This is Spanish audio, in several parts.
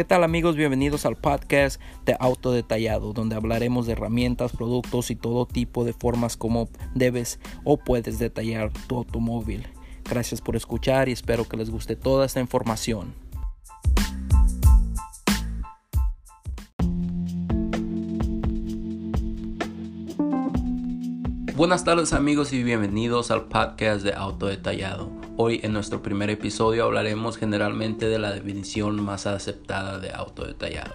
¿Qué tal amigos? Bienvenidos al podcast de Auto Detallado, donde hablaremos de herramientas, productos y todo tipo de formas como debes o puedes detallar tu automóvil. Gracias por escuchar y espero que les guste toda esta información. Buenas tardes amigos y bienvenidos al podcast de Auto Detallado. Hoy en nuestro primer episodio hablaremos generalmente de la definición más aceptada de auto detallado.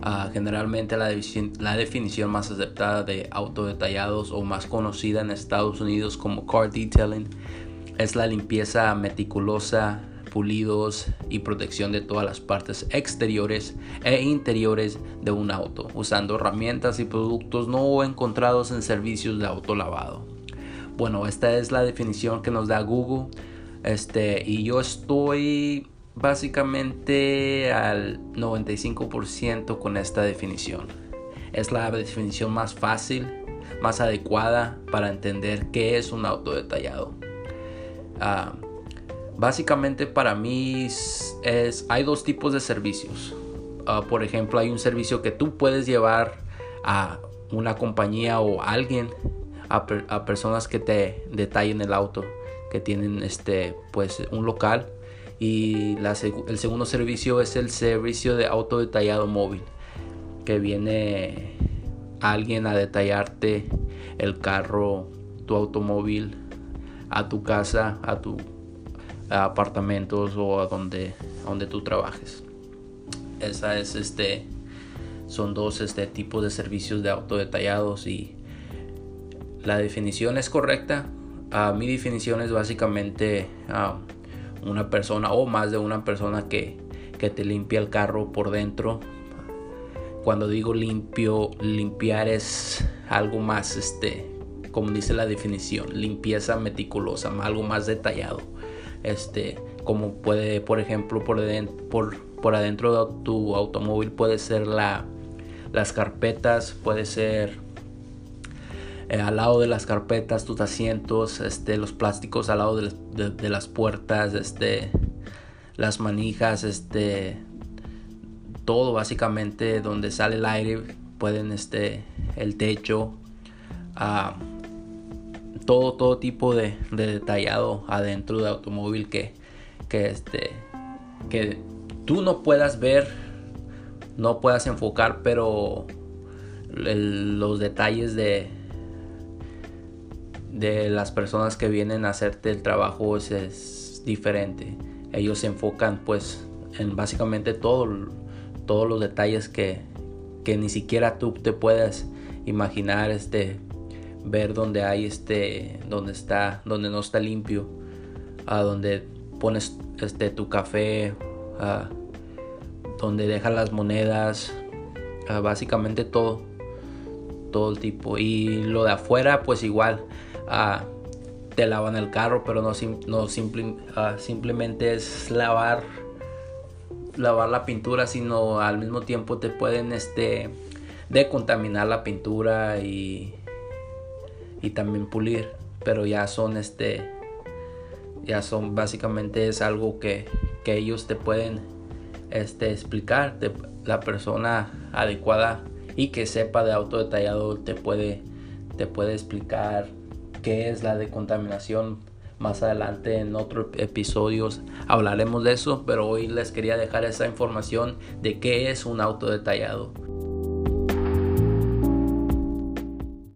Ah, generalmente la, la, definición más aceptada de auto detallados o más conocida en Estados Unidos como car detailing es la limpieza meticulosa, pulidos y protección de todas las partes exteriores e interiores de un auto, usando herramientas y productos no encontrados en servicios de autolavado. Bueno, esta es la definición que nos da Google. Este, y yo estoy básicamente al 95% con esta definición. Es la definición más fácil, más adecuada para entender qué es un auto detallado. Ah, Básicamente para mí es, hay dos tipos de servicios. Ah, por ejemplo, hay un servicio que tú puedes llevar a una compañía o alguien, a, personas que te detallen el auto, que tienen este, pues, un local. Y el segundo servicio es el servicio de auto detallado móvil, que viene alguien a detallarte el carro, tu automóvil, a tu casa, a tu apartamentos o a donde, donde tú trabajes. Esa es este son dos este tipos de servicios de auto detallados y la definición es correcta. a mi definición es básicamente una persona o más de una persona que, que te limpia el carro por dentro. Cuando digo limpio, limpiar es algo más, este, como dice la definición, limpieza meticulosa, algo más detallado este como puede por ejemplo por, por, por adentro de tu automóvil puede ser la, las carpetas puede ser eh, al lado de las carpetas tus asientos este los plásticos al lado de, las puertas este las manijas este todo básicamente donde sale el aire pueden este el techo ah, todo, todo tipo de, detallado adentro del automóvil que, que, este, que tú no puedas ver, no puedas enfocar, pero los detalles de, de las personas que vienen a hacerte el trabajo es, diferente. Ellos se enfocan pues en básicamente todo, todos los detalles que, que ni siquiera tú te puedas imaginar este ver donde hay este donde está donde no está limpio a donde pones este tu café a donde dejas las monedas básicamente todo todo el tipo. Y lo de afuera pues igual te lavan el carro pero no, no simplemente es lavar lavar la pintura sino al mismo tiempo te pueden este decontaminar la pintura y y también pulir pero ya son este ya son básicamente es algo que, que ellos te pueden este explicar la persona adecuada y que sepa de auto detallado te puede te puede explicar qué es la decontaminación. Más adelante en otros episodios hablaremos de eso pero hoy les quería dejar esa información de qué es un auto detallado